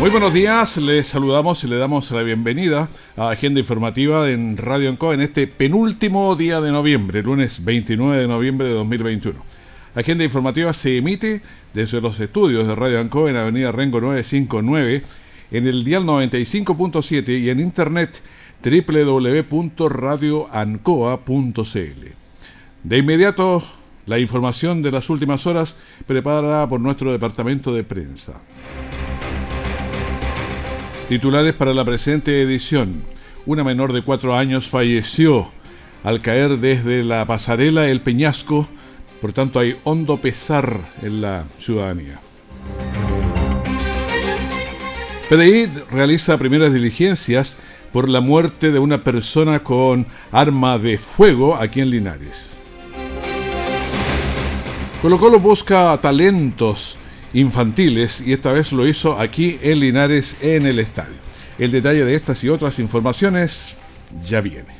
Muy buenos días, les saludamos y le damos la bienvenida a Agenda Informativa en Radio Enco en este penúltimo día de noviembre, lunes 29 de noviembre de 2021. Agenda Informativa se emite desde los estudios de Radio Anco en Avenida Rengo 959, en el dial 95.7 y en internet www.radioancoa.cl. De inmediato, la información de las últimas horas preparada por nuestro departamento de prensa. Titulares para la presente edición. Una menor de cuatro años falleció al caer desde la pasarela El Peñasco, por tanto hay hondo pesar en la ciudadanía. PDI realiza primeras diligencias por la muerte de una persona con arma de fuego aquí en Linares. Colo Colo busca talentos infantiles y esta vez lo hizo aquí en Linares en el estadio. El detalle de estas y otras informaciones ya viene.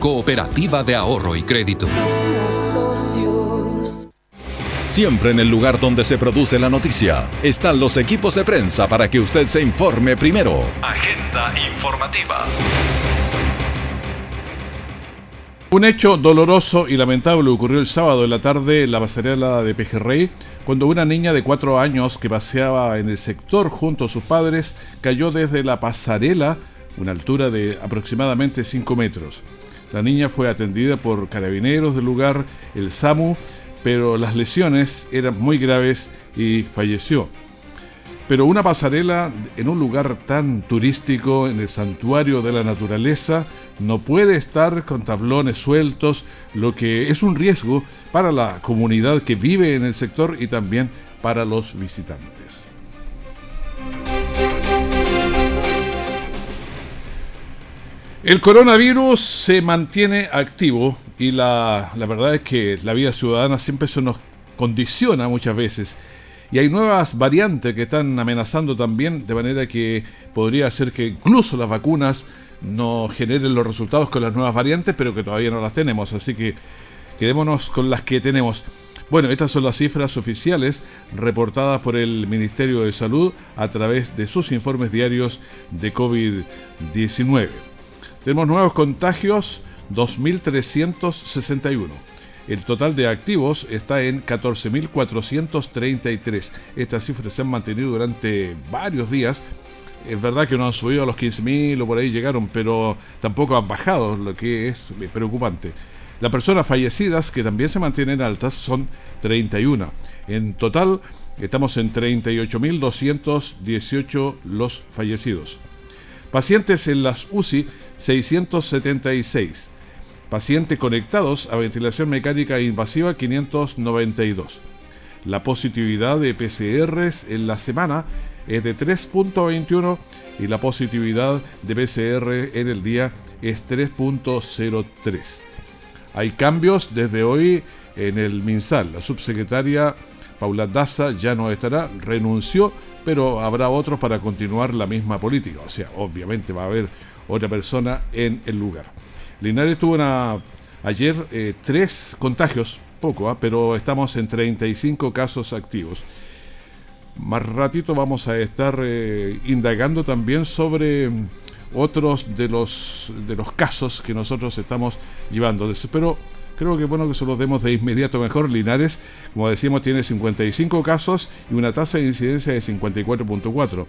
Cooperativa de Ahorro y Crédito. Siempre en el lugar donde se produce la noticia están los equipos de prensa para que usted se informe primero. Agenda informativa. Un hecho doloroso y lamentable ocurrió el sábado en la tarde en la pasarela de Pejerrey, cuando una niña de cuatro años que paseaba en el sector junto a sus padres cayó desde la pasarela, una altura de aproximadamente 5 metros. La niña fue atendida por carabineros del lugar, el SAMU, pero las lesiones eran muy graves y falleció. Pero una pasarela en un lugar tan turístico, en el santuario de la naturaleza, no puede estar con tablones sueltos, lo que es un riesgo para la comunidad que vive en el sector y también para los visitantes. El coronavirus se mantiene activo y la, verdad es que la vida ciudadana siempre se nos condiciona muchas veces. Y hay nuevas variantes que están amenazando también, de manera que podría ser que incluso las vacunas no generen los resultados con las nuevas variantes, pero que todavía no las tenemos. Así que quedémonos con las que tenemos. Bueno, estas son las cifras oficiales reportadas por el Ministerio de Salud a través de sus informes diarios de COVID-19. Tenemos nuevos contagios, 2.361. El total de activos está en 14.433. Estas cifras se han mantenido durante varios días. Es verdad que no han subido a los 15.000 o por ahí llegaron, pero tampoco han bajado, lo que es preocupante. Las personas fallecidas, que también se mantienen altas, son 31. En total, estamos en 38.218 los fallecidos. Pacientes en las UCI 676. Pacientes conectados a ventilación mecánica invasiva 592. La positividad de PCRs en la semana es de 3.21 y la positividad de PCR en el día es 3.03. Hay cambios desde hoy en el MinSal. La subsecretaria Paula Daza ya no estará, renunció, pero habrá otros para continuar la misma política. O sea, obviamente va a haber otra persona en el lugar. Linares tuvo ayer eh, tres contagios, poco, ¿ah? pero estamos en 35 casos activos. Más ratito vamos a estar eh, indagando también sobre mm, otros de los, de los casos que nosotros estamos llevando. Pero creo que bueno que se los demos de inmediato mejor. Linares, como decíamos, tiene 55 casos y una tasa de incidencia de 54.4.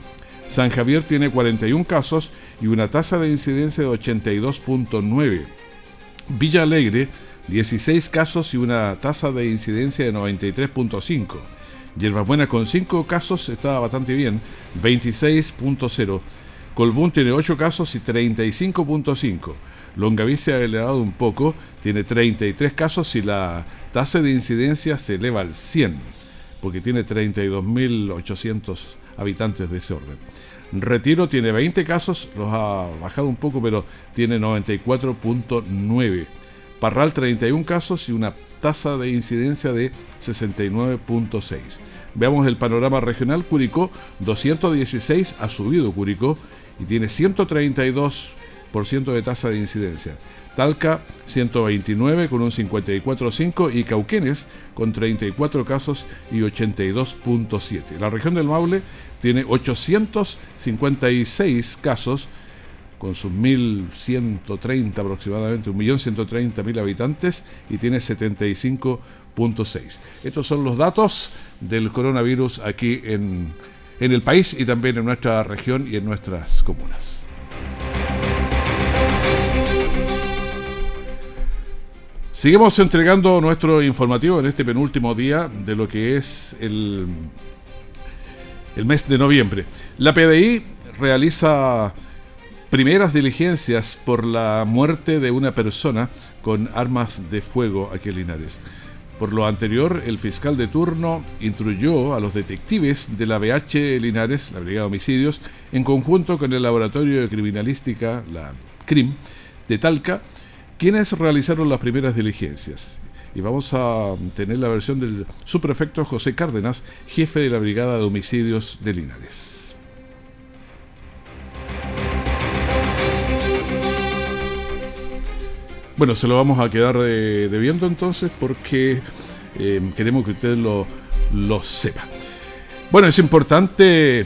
San Javier tiene 41 casos y una tasa de incidencia de 82.9. Villa Alegre, 16 casos y una tasa de incidencia de 93.5. Buena con 5 casos está bastante bien, 26.0. Colbún tiene 8 casos y 35.5. Longaví se ha elevado un poco, tiene 33 casos y la tasa de incidencia se eleva al 100, porque tiene 32.800 habitantes de ese orden. Retiro tiene 20 casos, los ha bajado un poco, pero tiene 94.9. Parral 31 casos y una tasa de incidencia de 69.6. Veamos el panorama regional. Curicó 216 ha subido Curicó y tiene 132% de tasa de incidencia. Talca 129 con un 54.5 y Cauquenes con 34 casos y 82.7. La región del Maule tiene 856 casos con sus 1.130 aproximadamente, 1.130.000 habitantes y tiene 75.6. Estos son los datos del coronavirus aquí en, en el país y también en nuestra región y en nuestras comunas. Seguimos entregando nuestro informativo en este penúltimo día de lo que es el, el mes de noviembre. La PDI realiza primeras diligencias por la muerte de una persona con armas de fuego aquí en Linares. Por lo anterior, el fiscal de turno instruyó a los detectives de la BH Linares, la Brigada de Homicidios, en conjunto con el Laboratorio de Criminalística, la CRIM, de Talca, quienes realizaron las primeras diligencias. Y vamos a tener la versión del subprefecto José Cárdenas, jefe de la Brigada de Homicidios de Linares. Bueno, se lo vamos a quedar debiendo entonces porque eh, queremos que usted lo, lo sepa. Bueno, es importante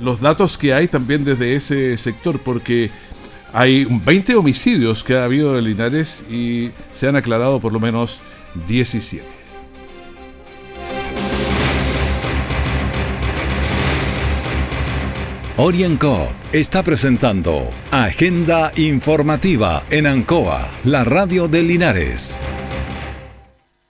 los datos que hay también desde ese sector porque hay 20 homicidios que ha habido en Linares y se han aclarado por lo menos 17. Orienco está presentando Agenda Informativa en Ancoa, la radio de Linares.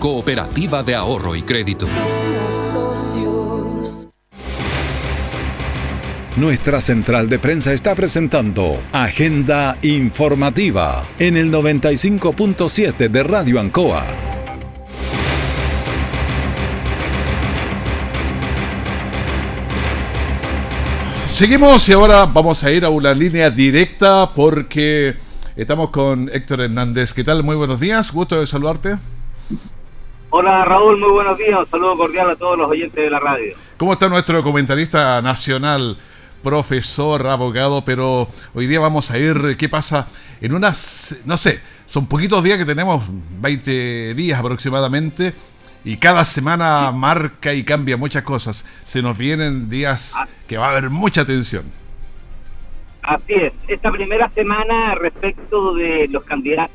Cooperativa de Ahorro y Crédito. Nuestra central de prensa está presentando Agenda Informativa en el 95.7 de Radio Ancoa. Seguimos y ahora vamos a ir a una línea directa porque estamos con Héctor Hernández. ¿Qué tal? Muy buenos días, gusto de saludarte. Hola Raúl, muy buenos días. Un saludo cordial a todos los oyentes de la radio. ¿Cómo está nuestro comentarista nacional, profesor, abogado? Pero hoy día vamos a ir, ¿qué pasa? En unas, no sé, son poquitos días que tenemos, 20 días aproximadamente, y cada semana marca y cambia muchas cosas. Se nos vienen días ah. que va a haber mucha tensión. Así es. Esta primera semana respecto de los candidatos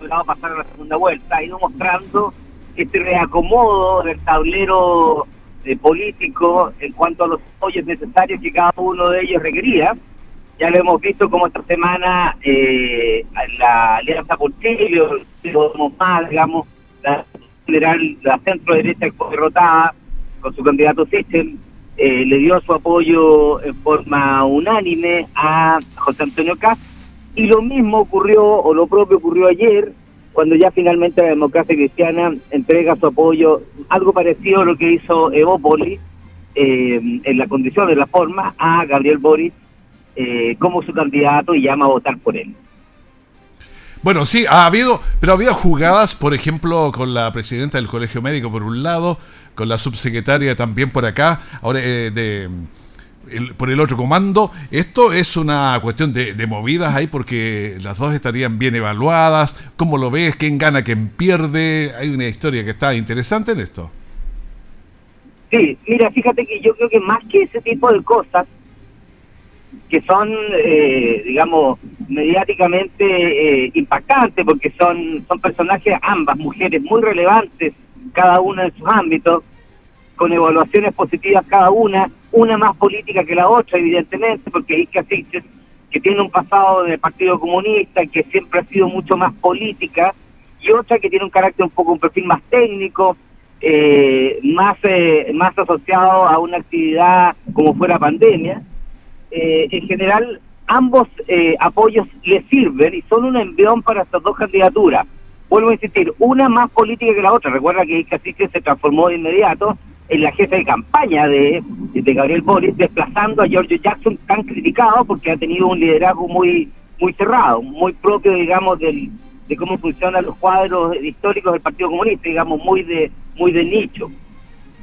que van a pasar a la segunda vuelta, ha ido mostrando este reacomodo del tablero político en cuanto a los apoyos necesarios que cada uno de ellos requería. Ya lo hemos visto como esta semana eh, la Alianza por Chile, más, digamos, la general, la centro derecha derrotada con su candidato Sichel, eh, le dio su apoyo en forma unánime a José Antonio Caz, y lo mismo ocurrió, o lo propio ocurrió ayer, cuando ya finalmente la democracia cristiana entrega su apoyo, algo parecido a lo que hizo Evópolis, eh, en la condición de la forma, a Gabriel Boris eh, como su candidato y llama a votar por él. Bueno, sí, ha habido, pero ha habido jugadas, por ejemplo, con la presidenta del Colegio Médico por un lado, con la subsecretaria también por acá, ahora eh, de por el otro comando. Esto es una cuestión de, de, movidas ahí porque las dos estarían bien evaluadas. ¿Cómo lo ves? ¿Quién gana? ¿Quién pierde? Hay una historia que está interesante en esto. Sí, mira, fíjate que yo creo que más que ese tipo de cosas que son, eh, digamos, mediáticamente eh, impactantes porque son, son personajes, ambas mujeres muy relevantes, cada una en sus ámbitos, con evaluaciones positivas cada una, una más política que la otra, evidentemente, porque Ica Siches, que tiene un pasado del Partido Comunista, que siempre ha sido mucho más política, y otra que tiene un carácter un poco, un perfil más técnico, eh, más, eh, más asociado a una actividad como fuera pandemia. Eh, en general, ambos eh, apoyos le sirven y son un envión para estas dos candidaturas. Vuelvo a insistir, una más política que la otra. Recuerda que Ica se transformó de inmediato la jefa de campaña de, de Gabriel Boris, desplazando a Giorgio Jackson, tan criticado porque ha tenido un liderazgo muy muy cerrado, muy propio, digamos, del, de cómo funcionan los cuadros históricos del Partido Comunista, digamos, muy de muy de nicho.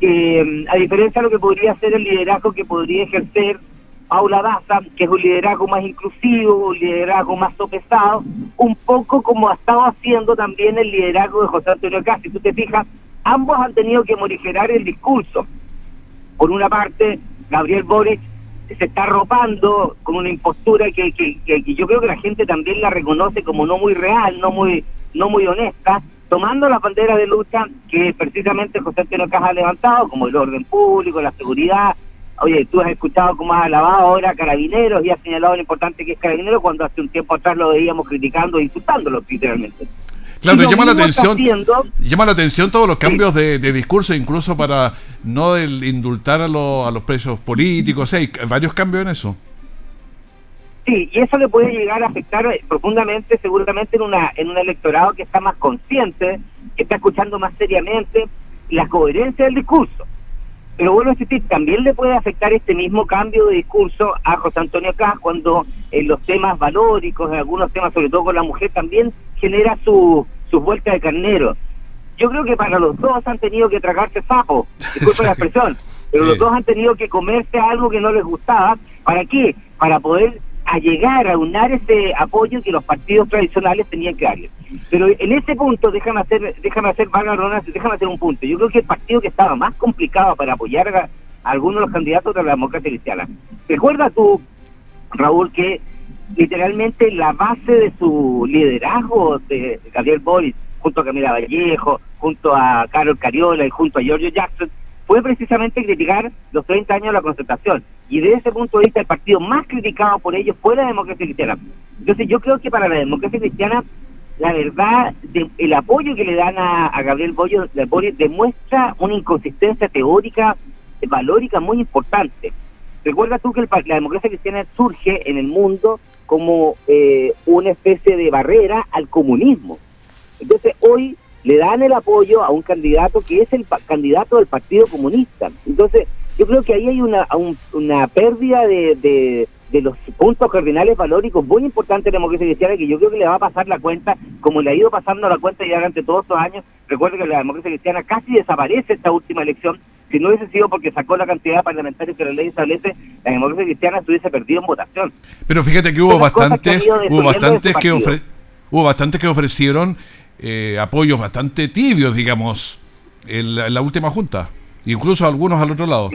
Eh, a diferencia de lo que podría ser el liderazgo que podría ejercer Paula Daza, que es un liderazgo más inclusivo, un liderazgo más sopesado, un poco como ha estado haciendo también el liderazgo de José Antonio Casi. Si tú te fijas, ambos han tenido que morigerar el discurso. Por una parte, Gabriel Boric se está arropando con una impostura que, yo creo que la gente también la reconoce como no muy real, no muy, no muy honesta, tomando las banderas de lucha que precisamente José Antonio ha levantado, como el orden público, la seguridad. Oye, tú has escuchado cómo has alabado ahora a Carabineros y has señalado lo importante que es Carabineros cuando hace un tiempo atrás lo veíamos criticando e insultándolo literalmente. Claro, llama la atención, llama la atención todos los cambios de, discurso, incluso para no indultar a, a los presos políticos, hay varios cambios en eso. Sí, y eso le puede llegar a afectar profundamente, seguramente en una en un electorado que está más consciente, que está escuchando más seriamente la coherencia del discurso. Pero bueno, decir, también le puede afectar este mismo cambio de discurso a José Antonio Caz cuando en los temas valóricos, en algunos temas, sobre todo con la mujer, también genera su, sus vueltas de carnero. Yo creo que para los dos han tenido que tragarse sapo, disculpen la expresión, pero los dos han tenido que comerse algo que no les gustaba. ¿Para qué? Para poder a llegar a unar ese apoyo que los partidos tradicionales tenían que darle. Pero en ese punto, déjame hacer, déjame hacer, déjame hacer un punto. Yo creo que el partido que estaba más complicado para apoyar a, algunos de los candidatos de la democracia cristiana. ¿Recuerda tú, Raúl, que literalmente la base de su liderazgo de Gabriel Boris, junto a Camila Vallejo, junto a Carol Cariola y junto a Giorgio Jackson, fue precisamente criticar los 30 años de la concertación. Y desde ese punto de vista, el partido más criticado por ellos fue la democracia cristiana. Entonces, yo creo que para la democracia cristiana, la verdad, el apoyo que le dan a, Gabriel Boris demuestra una inconsistencia teórica, valórica muy importante. Recuerda tú que la democracia cristiana surge en el mundo como eh, una especie de barrera al comunismo. Entonces hoy le dan el apoyo a un candidato que es el candidato del Partido Comunista. Entonces yo creo que ahí hay una, una pérdida de, de, los puntos cardinales valóricos muy importantes de la democracia cristiana que yo creo que le va a pasar la cuenta, como le ha ido pasando la cuenta ya durante todos estos años. Recuerdo que la democracia cristiana casi desaparece esta última elección si no hubiese sido porque sacó la cantidad de parlamentarios que la ley establece, la democracia cristiana estuviese perdido en votación. Pero fíjate que hubo bastantes, hubo bastantes que hubo bastantes que ofrecieron eh, apoyos bastante tibios, digamos, en la, última junta, incluso algunos al otro lado.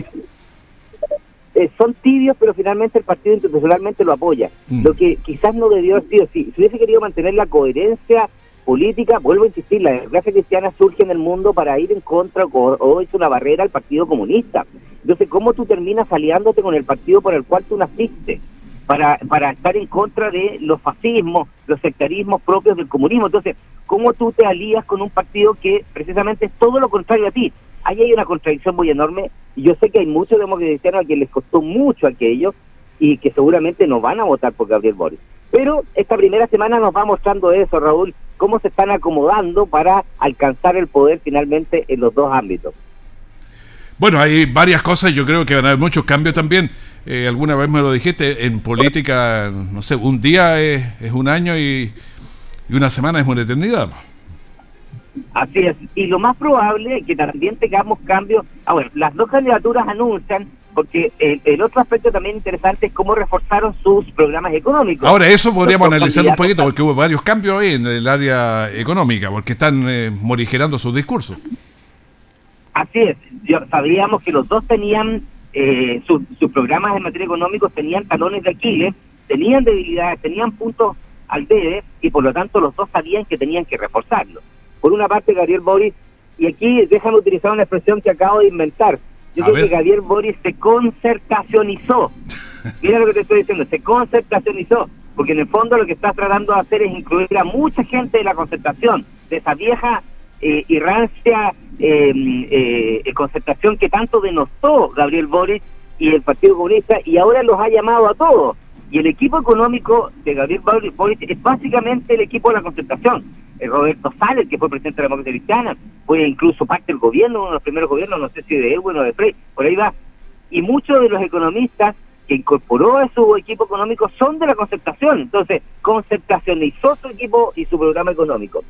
Eh, son tibios, pero finalmente el partido institucionalmente lo apoya. Mm. Lo que quizás no debió haber sido, si, si hubiese querido mantener la coherencia política, vuelvo a insistir, la democracia cristiana surge en el mundo para ir en contra o, es una barrera al Partido Comunista. Entonces, ¿cómo tú terminas aliándote con el partido por el cual tú naciste? Para, para estar en contra de los fascismos, los sectarismos propios del comunismo. Entonces, ¿cómo tú te alías con un partido que precisamente es todo lo contrario a ti? Ahí hay una contradicción muy enorme y yo sé que hay muchos demócratas a quienes les costó mucho aquello y que seguramente no van a votar por Gabriel Boris. Pero esta primera semana nos va mostrando eso, Raúl, cómo se están acomodando para alcanzar el poder finalmente en los dos ámbitos. Bueno, hay varias cosas, yo creo que van a haber muchos cambios también. Eh, alguna vez me lo dijiste, en política, no sé, un día es, un año y, Y una semana es una eternidad. Así es. Y lo más probable es que también tengamos cambios. A ver, las dos candidaturas anuncian, porque el, otro aspecto también interesante es cómo reforzaron sus programas económicos. Ahora, eso podríamos analizar un poquito, porque hubo varios cambios ahí en el área económica, porque están eh, morigerando sus discursos. Así es. sabíamos que los dos tenían eh, sus, programas en materia económica, tenían talones de Aquiles, tenían debilidades, tenían puntos al debe, y por lo tanto los dos sabían que tenían que reforzarlo. Por una parte, Gabriel Boris, y aquí déjame utilizar una expresión que acabo de inventar. Yo creo que Gabriel Boris se concertacionizó. Mira lo que te estoy diciendo, se concertacionizó, porque en el fondo lo que está tratando de hacer es incluir a mucha gente de la concertación, de esa vieja eh, y rancia em, eh, concertación que tanto denostó Gabriel Boris y el Partido Comunista, y ahora los ha llamado a todos. Y el equipo económico de Gabriel Boris es básicamente el equipo de la concertación eh, Roberto Sales, que fue presidente de la Democracia Cristiana, fue incluso parte del gobierno, uno de los primeros gobiernos, no sé si de Edwin o de Frey, por ahí va. Y muchos de los economistas que incorporó a su equipo económico son de la concertación. Entonces, concertacionizó su equipo y su programa económico.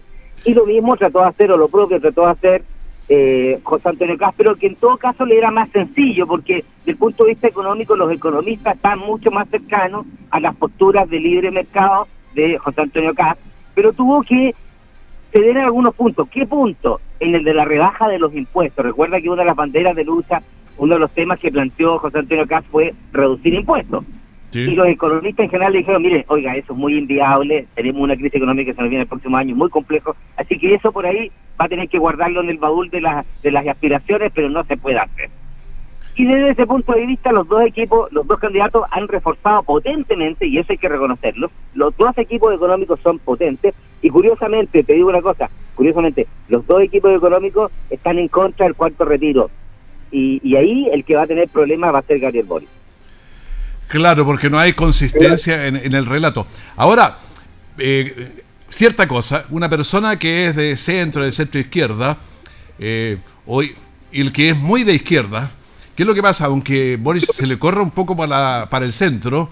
Y lo mismo trató de hacer, o lo propio trató de hacer eh, José Antonio Castro, que en todo caso le era más sencillo, porque desde el punto de vista económico los economistas están mucho más cercanos a las posturas de libre mercado de José Antonio Castro, pero tuvo que se den algunos puntos. ¿Qué punto? En el de la rebaja de los impuestos. Recuerda que una de las banderas de lucha, uno de los temas que planteó José Antonio Caz fue reducir impuestos. Y los economistas en general le dijeron, mire, oiga, eso es muy inviable, tenemos una crisis económica que se nos viene el próximo año muy complejo, así que eso por ahí va a tener que guardarlo en el baúl de, las de las aspiraciones, pero no se puede hacer. Y desde ese punto de vista, los dos equipos, los dos candidatos han reforzado potentemente, y eso hay que reconocerlo, los dos equipos económicos son potentes, y curiosamente, te digo una cosa, curiosamente, los dos equipos económicos están en contra del cuarto retiro, y, ahí el que va a tener problemas va a ser Gabriel Boris. Claro, porque no hay consistencia en, el relato. Ahora, eh, cierta cosa, una persona que es de centro, de centro izquierda, eh, hoy, y el que es muy de izquierda, ¿Qué es lo que pasa? Aunque Boris se le corra un poco para, para el centro,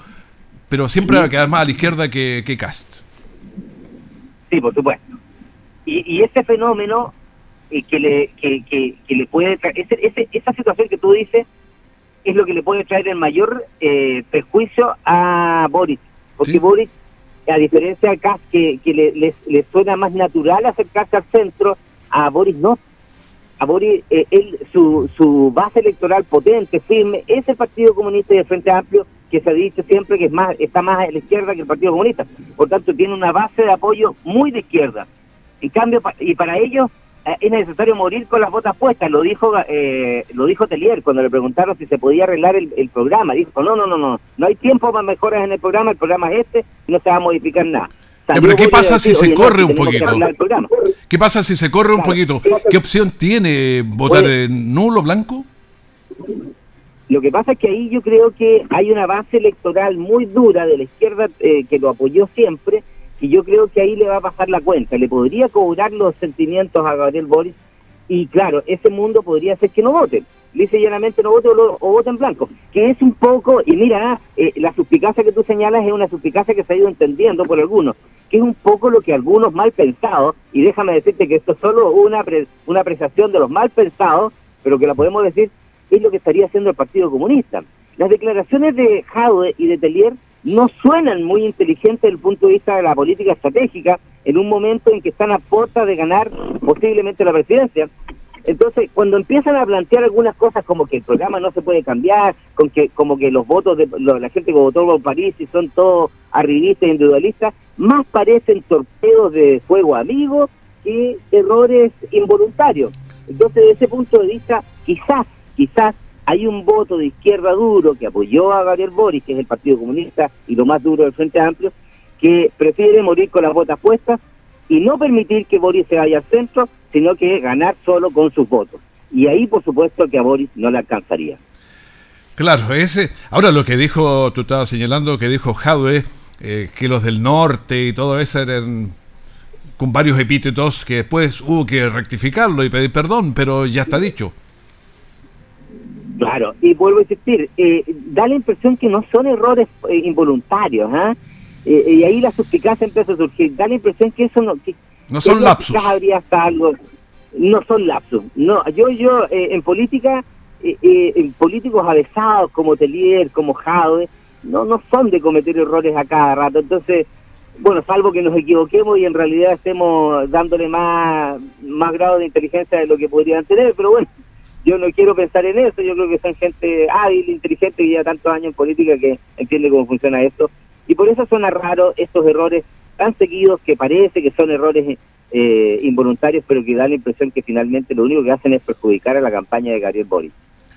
pero siempre va a quedar más a la izquierda que, Cast. Sí, por supuesto. Y, ese fenómeno eh, que, le, que, que, le puede traer, esa situación que tú dices, es lo que le puede traer el mayor eh, perjuicio a Boris. Porque Boris, a diferencia de Cast, que, le, le suena más natural acercarse al centro, a Boris no a Boris, eh, él, su, su base electoral potente, firme, es el Partido Comunista y el Frente Amplio, que se ha dicho siempre que es más, está más a la izquierda que el Partido Comunista. Por tanto, tiene una base de apoyo muy de izquierda. En cambio, y para ellos es necesario morir con las botas puestas. Lo dijo eh, lo dijo Telier cuando le preguntaron si se podía arreglar el, el programa. Dijo, no, no, no, no, no hay tiempo para mejoras en el programa, el programa es este, no se va a modificar nada. pero ¿qué pasa si se corre un poquito? ¿Qué pasa si se corre un poquito? ¿Qué opción tiene votar en nulo, blanco? Lo que pasa es que ahí yo creo que hay una base electoral muy dura de la izquierda eh, que lo apoyó siempre y yo creo que ahí le va a pasar la cuenta. Le podría cobrar los sentimientos a Gabriel Boris y claro, ese mundo podría ser que no voten. Dice llanamente no vote o, vote en blanco. Que es un poco, y mira, eh, la suspicacia que tú señalas es una suspicacia que se ha ido entendiendo por algunos, que es un poco lo que algunos mal pensados, y déjame decirte que esto es solo una, una apreciación de los mal pensados, pero que la podemos decir, es lo que estaría haciendo el Partido Comunista. Las declaraciones de Jaude y de Tellier no suenan muy inteligentes desde el punto de vista de la política estratégica en un momento en que están a puerta de ganar posiblemente la presidencia. Entonces, cuando empiezan a plantear algunas cosas como que el programa no se puede cambiar, con que como que los votos de la gente que votó por París y son todos arribistas e individualistas, más parecen torpedos de fuego amigo que errores involuntarios. Entonces, desde ese punto de vista, quizás, quizás hay un voto de izquierda duro que apoyó a Gabriel Boris, que es el Partido Comunista y lo más duro del Frente Amplio, que prefiere morir con las botas puestas y no permitir que Boris se vaya al centro, sino que ganar solo con sus votos. Y ahí, por supuesto, que a Boris no le alcanzaría. Claro, ese. Ahora lo que dijo, tú estabas señalando que dijo Jadwe, eh, que los del norte y todo eso eran con varios epítetos que después hubo que rectificarlo y pedir perdón, pero ya está dicho. Claro, y vuelvo a insistir, eh, da la impresión que no son errores eh, involuntarios, ¿ah? eh, y ahí la suspicacia empieza a surgir. Da la impresión que eso no... Que, no son lapsus. Habría hasta algo. No son lapsus. No, yo, yo eh, en política, eh, en políticos avesados como Telier, como Jade, no, no son de cometer errores a cada rato. Entonces, bueno, salvo que nos equivoquemos y en realidad estemos dándole más, más grado de inteligencia de lo que podrían tener, pero bueno, yo no quiero pensar en eso, yo creo que son gente hábil, inteligente y ya tantos años en política que entiende cómo funciona esto. Y por eso suena raro estos errores tan seguidos que parece que son errores eh, involuntarios, pero que da la impresión que finalmente lo único que hacen es perjudicar a la campaña de Gabriel Boris.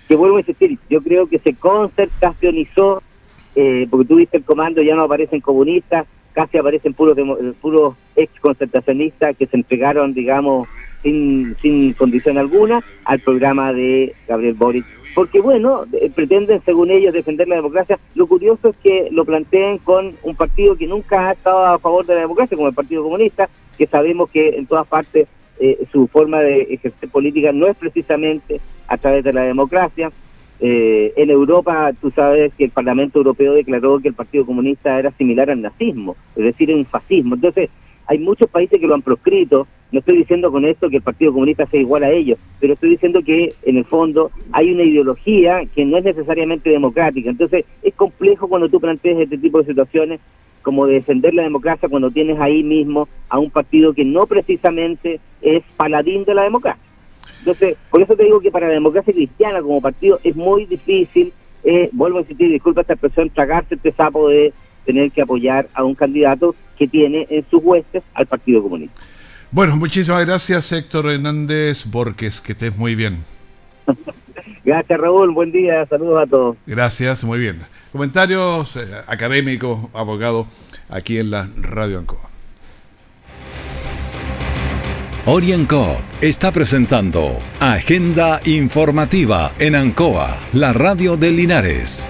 Que vuelvo a insistir, yo creo que se concertacionizó, eh, porque tú viste el comando, ya no aparecen comunistas, casi aparecen puros, puros ex concertacionistas que se entregaron, digamos, sin, sin condición alguna al programa de Gabriel Boric. Porque, bueno, eh, pretenden, según ellos, defender la democracia. Lo curioso es que lo planteen con un partido que nunca ha estado a favor de la democracia, como el Partido Comunista, que sabemos que en todas partes eh, su forma de ejercer política no es precisamente a través de la democracia. Eh, en Europa, tú sabes que el Parlamento Europeo declaró que el Partido Comunista era similar al nazismo, es decir, un fascismo. Entonces, hay muchos países que lo han proscrito. No estoy diciendo con esto que el Partido Comunista sea igual a ellos, pero estoy diciendo que en el fondo hay una ideología que no es necesariamente democrática. Entonces es complejo cuando tú planteas este tipo de situaciones como defender la democracia cuando tienes ahí mismo a un partido que no precisamente es paladín de la democracia. Entonces, por eso te digo que para la democracia cristiana como partido es muy difícil, eh, vuelvo a insistir, disculpa esta expresión, tragarse este sapo de tener que apoyar a un candidato que tiene en sus huestes al Partido Comunista. Bueno, muchísimas gracias Héctor Hernández Borges, que estés muy bien. gracias Raúl, buen día, saludos a todos. Gracias, muy bien. Comentarios eh, académicos, abogado, aquí en la Radio Ancoa. Orienco está presentando Agenda Informativa en Ancoa, la radio de Linares.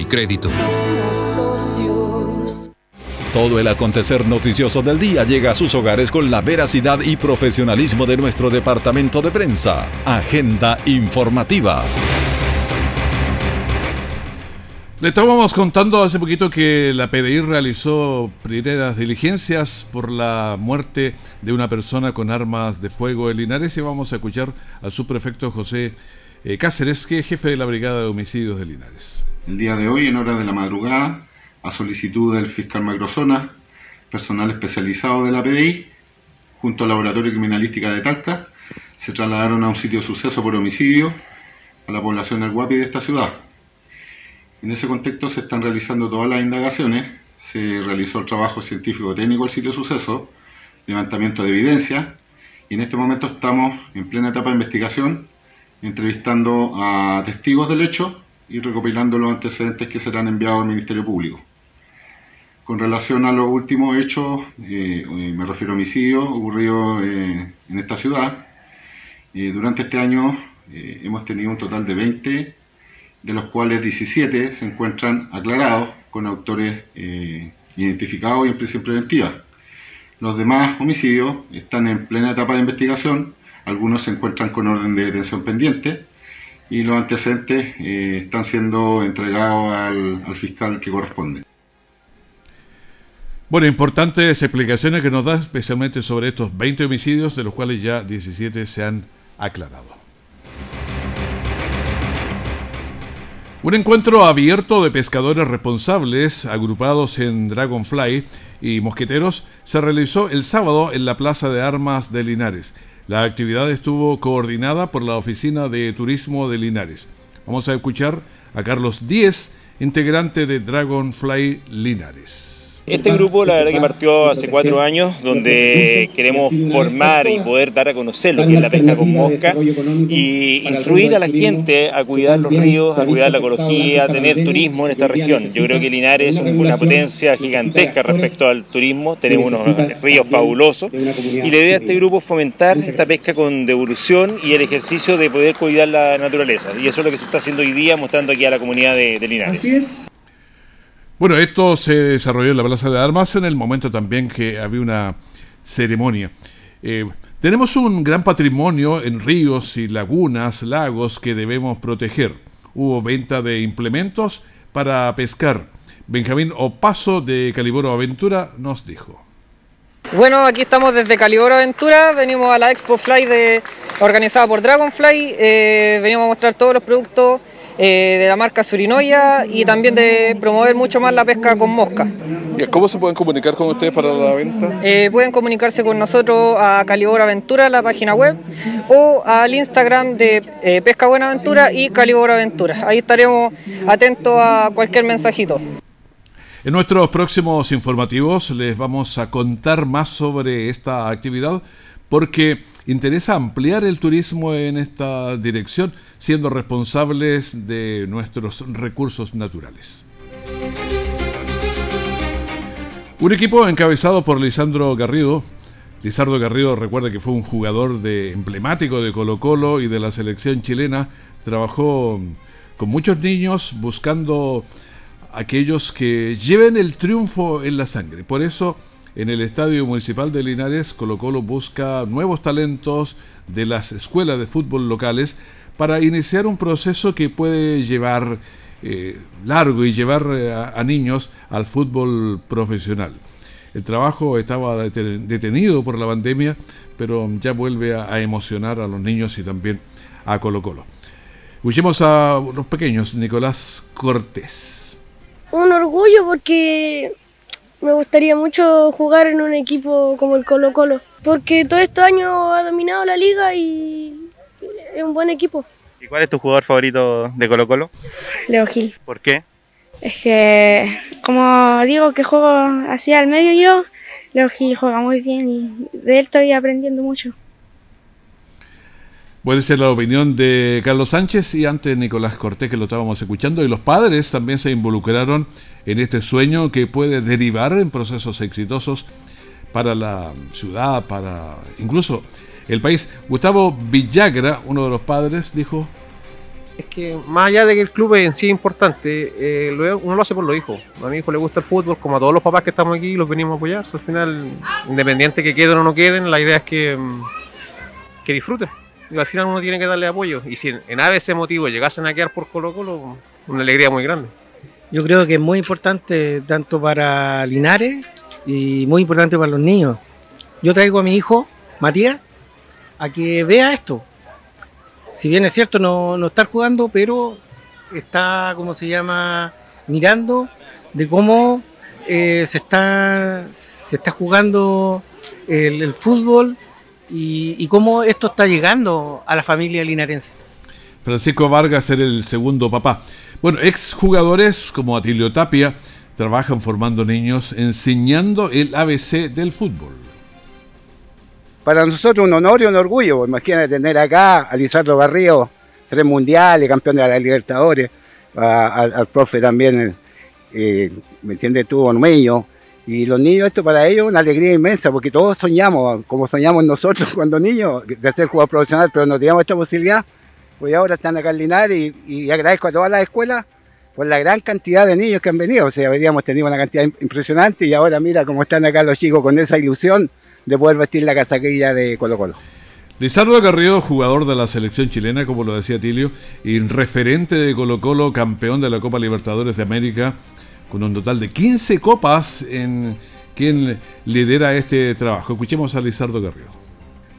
y crédito. Todo el acontecer noticioso del día llega a sus hogares con la veracidad y profesionalismo de nuestro departamento de prensa. Agenda informativa. Le estábamos contando hace poquito que la PDI realizó primeras diligencias por la muerte de una persona con armas de fuego en Linares y vamos a escuchar al subprefecto José eh, Cáceres, que es jefe de la Brigada de Homicidios de Linares. El día de hoy, en hora de la madrugada, a solicitud del fiscal Macrozona, personal especializado de la PDI, junto al Laboratorio Criminalística de Talca, se trasladaron a un sitio de suceso por homicidio a la población del Guapi de esta ciudad. En ese contexto se están realizando todas las indagaciones, se realizó el trabajo científico técnico del sitio de suceso, levantamiento de evidencia, y en este momento estamos en plena etapa de investigación, entrevistando a testigos del hecho y recopilando los antecedentes que serán enviados al Ministerio Público. Con relación a los últimos hechos, eh, eh, me refiero a homicidio ocurrido eh, en esta ciudad. durante este año hemos tenido un total de 20, de los cuales 17 se encuentran aclarados con autores identificados y en prisión preventiva. Los demás homicidios están en plena etapa de investigación, algunos se encuentran con orden de detención pendiente y los antecedentes eh, están siendo entregados al, fiscal que corresponde. Bueno, importantes explicaciones que nos da especialmente sobre estos 20 homicidios, de los cuales ya 17 se han aclarado. Un encuentro abierto de pescadores responsables, agrupados en Dragonfly y Mosqueteros, se realizó el sábado en la Plaza de Armas de Linares. La actividad estuvo coordinada por la Oficina de Turismo de Linares. Vamos a escuchar a Carlos Díez, integrante de Dragonfly Linares. Este grupo, la verdad que partió hace cuatro años, donde queremos formar y poder dar a conocer lo que es la pesca con mosca y instruir a la gente a cuidar los ríos, a cuidar la ecología, a tener turismo en esta región. Yo creo que Linares es una potencia gigantesca respecto al turismo, tenemos unos ríos fabulosos y la idea de este grupo es fomentar esta pesca con devolución y el ejercicio de poder cuidar la naturaleza. Y eso es lo que se está haciendo hoy día, mostrando aquí a la comunidad de, de Linares. Bueno, esto se desarrolló en la Plaza de Armas en el momento también que había una ceremonia. Eh, tenemos un gran patrimonio en ríos y lagunas, lagos que debemos proteger. Hubo venta de implementos para pescar. Benjamín Opaso de Caliboro Aventura nos dijo. Bueno, aquí estamos desde Caliboro Aventura, venimos a la Expo Fly de, organizada por Dragonfly, eh, venimos a mostrar todos los productos eh, de la marca Surinoya y también de promover mucho más la pesca con mosca. ¿Cómo se pueden comunicar con ustedes para la venta? Eh, pueden comunicarse con nosotros a Calibor Aventura, la página web, o al Instagram de eh, Pesca Buenaventura y Calibor Aventura. Ahí estaremos atentos a cualquier mensajito. En nuestros próximos informativos les vamos a contar más sobre esta actividad porque interesa ampliar el turismo en esta dirección, siendo responsables de nuestros recursos naturales. Un equipo encabezado por Lisandro Garrido. Lizardo Garrido recuerda que fue un jugador de, emblemático de Colo Colo y de la selección chilena. Trabajó con muchos niños buscando aquellos que lleven el triunfo en la sangre. Por eso en el Estadio Municipal de Linares, Colo Colo busca nuevos talentos de las escuelas de fútbol locales para iniciar un proceso que puede llevar eh, largo y llevar eh, a, niños al fútbol profesional. El trabajo estaba detenido por la pandemia, pero ya vuelve a, emocionar a los niños y también a Colo Colo. Escuchemos a los pequeños, Nicolás Cortés. Un orgullo porque me gustaría mucho jugar en un equipo como el Colo Colo, porque todo estos años ha dominado la liga y es un buen equipo. ¿Y cuál es tu jugador favorito de Colo Colo? Leo Gil. ¿Por qué? Es que, como digo que juego así al medio yo, Leo Gil juega muy bien y de él estoy aprendiendo mucho. Puede ser la opinión de Carlos Sánchez y antes Nicolás Cortés, que lo estábamos escuchando, y los padres también se involucraron en este sueño que puede derivar en procesos exitosos para la ciudad, para incluso el país. Gustavo Villagra, uno de los padres, dijo... Es que más allá de que el club en sí es importante, eh, uno lo hace por los hijos. A mi hijo le gusta el fútbol, como a todos los papás que estamos aquí, los venimos a apoyar. al final, independiente que queden o no queden, la idea es que, mm, que disfruten y al final uno tiene que darle apoyo. Y si en, en ese motivo llegasen a quedar por Colo Colo, una alegría muy grande. Yo creo que es muy importante tanto para Linares y muy importante para los niños. Yo traigo a mi hijo, Matías, a que vea esto. Si bien es cierto no, no estar jugando, pero está, como se llama, mirando de cómo eh, se, está, se está jugando el fútbol y, cómo esto está llegando a la familia linarense. Francisco Vargas era el segundo papá. Bueno, exjugadores como Atilio Tapia trabajan formando niños, enseñando el ABC del fútbol. Para nosotros un honor y un orgullo, imagínate tener acá a Lizardo Garrido, tres mundiales, campeón de la Libertadores, al profe también, eh, ¿me entiendes tú, Ormeño, y los niños, esto para ellos es una alegría inmensa, porque todos soñamos, como soñamos nosotros cuando niños, de ser jugador profesional, pero no teníamos esta posibilidad. Pues ahora están acá en Linares y, agradezco a todas las escuelas por la gran cantidad de niños que han venido. O sea, habríamos tenido una cantidad impresionante y ahora mira cómo están acá los chicos con esa ilusión de poder vestir la casaquilla de Colo Colo. Lizardo Garrido, jugador de la selección chilena, como lo decía Tilio, y referente de Colo Colo, campeón de la Copa Libertadores de América con un total de 15 copas en quien lidera este trabajo. Escuchemos a Lizardo Garrido.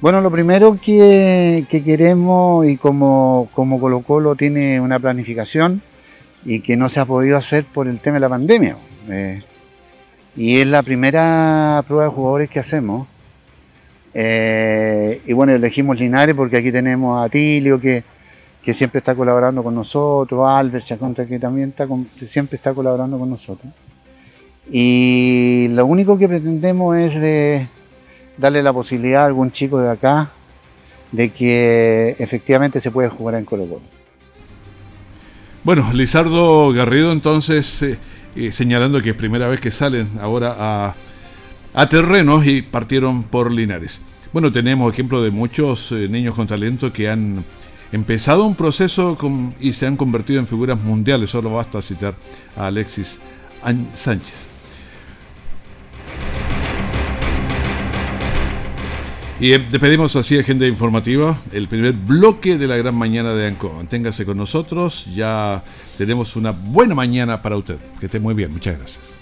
Bueno, lo primero que, queremos y como, como Colo Colo tiene una planificación y que no se ha podido hacer por el tema de la pandemia. Eh, y es la primera prueba de jugadores que hacemos. Eh, y bueno, elegimos Linares porque aquí tenemos a Tilio que, que siempre está colaborando con nosotros, Albert Chaconta que también está siempre está colaborando con nosotros. Y lo único que pretendemos es de darle la posibilidad a algún chico de acá de que efectivamente se puede jugar en Colo Colo. Bueno, Lizardo Garrido entonces eh, eh, señalando que primera vez que salen ahora a, a terrenos y partieron por Linares. Bueno, tenemos ejemplo de muchos eh, niños con talento que han empezado un proceso y se han convertido en figuras mundiales. Solo basta citar a Alexis Sánchez. Y despedimos así agenda informativa, el primer bloque de la gran mañana de ANCO. Manténgase con nosotros, ya tenemos una buena mañana para usted. Que esté muy bien, muchas gracias.